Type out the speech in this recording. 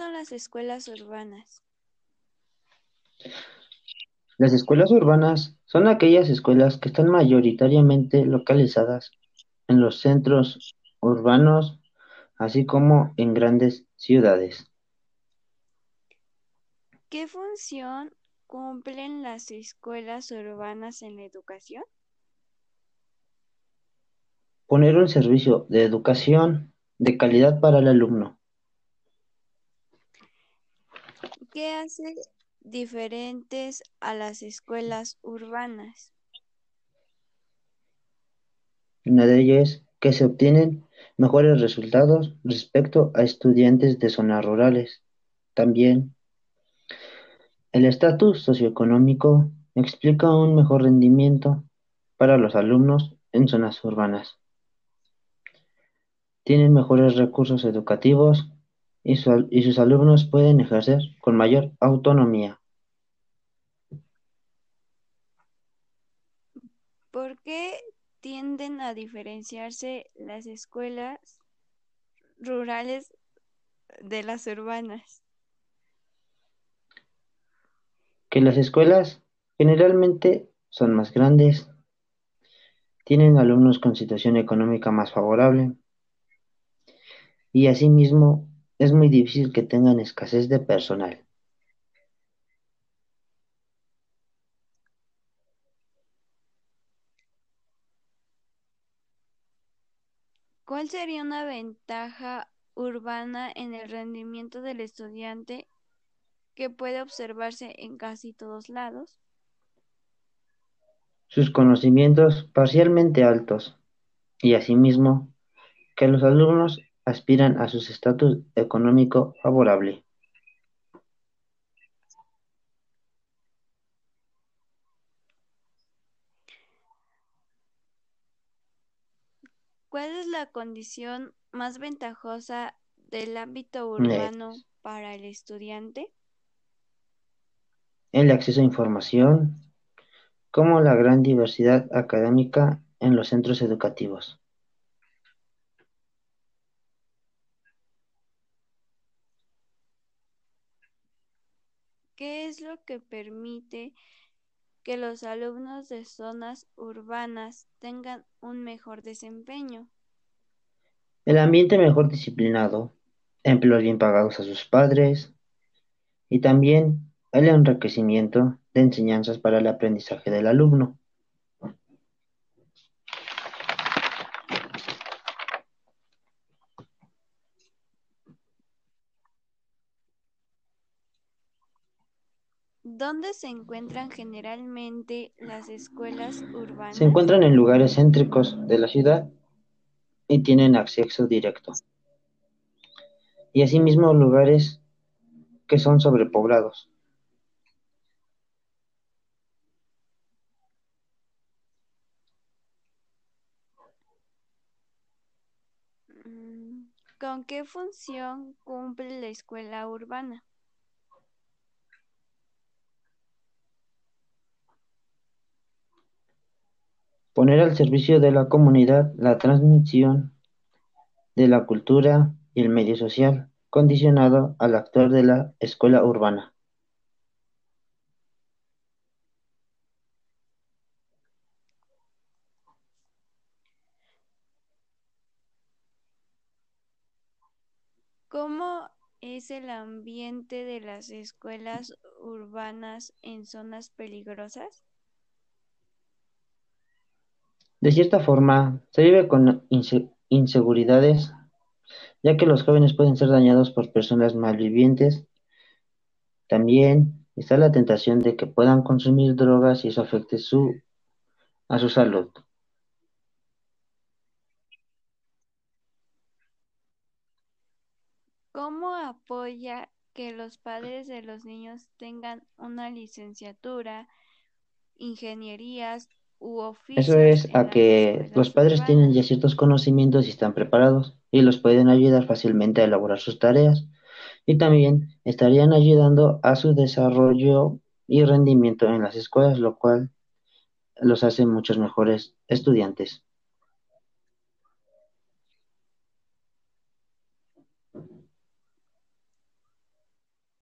son las escuelas urbanas? Las escuelas urbanas son aquellas escuelas que están mayoritariamente localizadas en los centros urbanos, así como en grandes ciudades. ¿Qué función cumplen las escuelas urbanas en la educación? Poner un servicio de educación de calidad para el alumno. ¿Qué hace diferentes a las escuelas urbanas? Una de ellas es que se obtienen mejores resultados respecto a estudiantes de zonas rurales. También, el estatus socioeconómico explica un mejor rendimiento para los alumnos en zonas urbanas. Tienen mejores recursos educativos y, sus alumnos pueden ejercer con mayor autonomía. ¿Por qué tienden a diferenciarse las escuelas rurales de las urbanas? Que las escuelas generalmente son más grandes, tienen alumnos con situación económica más favorable y asimismo es muy difícil que tengan escasez de personal. ¿Cuál sería una ventaja urbana en el rendimiento del estudiante que puede observarse en casi todos lados? Sus conocimientos parcialmente altos y asimismo que los alumnos aspiran a su estatus económico favorable. ¿Cuál es la condición más ventajosa del ámbito urbano para el estudiante? El acceso a información, como la gran diversidad académica en los centros educativos. ¿Qué es lo que permite que los alumnos de zonas urbanas tengan un mejor desempeño? El ambiente mejor disciplinado, empleos bien pagados a sus padres y también el enriquecimiento de enseñanzas para el aprendizaje del alumno. ¿Dónde se encuentran generalmente las escuelas urbanas? Se encuentran en lugares céntricos de la ciudad y tienen acceso directo. Y asimismo lugares que son sobrepoblados. Mm, ¿Con qué función cumple la escuela urbana? Poner al servicio de la comunidad la transmisión de la cultura y el medio social, condicionado al actuar de la escuela urbana. ¿Cómo es el ambiente de las escuelas urbanas en zonas peligrosas? De cierta forma, se vive con inseguridades, ya que los jóvenes pueden ser dañados por personas malvivientes. También está la tentación de que puedan consumir drogas y eso afecte su, a su salud. ¿Cómo apoya que los padres de los niños tengan una licenciatura, ingenierías eso es a que los padres tienen ya ciertos conocimientos y están preparados y los pueden ayudar fácilmente a elaborar sus tareas y también estarían ayudando a su desarrollo y rendimiento en las escuelas, lo cual los hace muchos mejores estudiantes.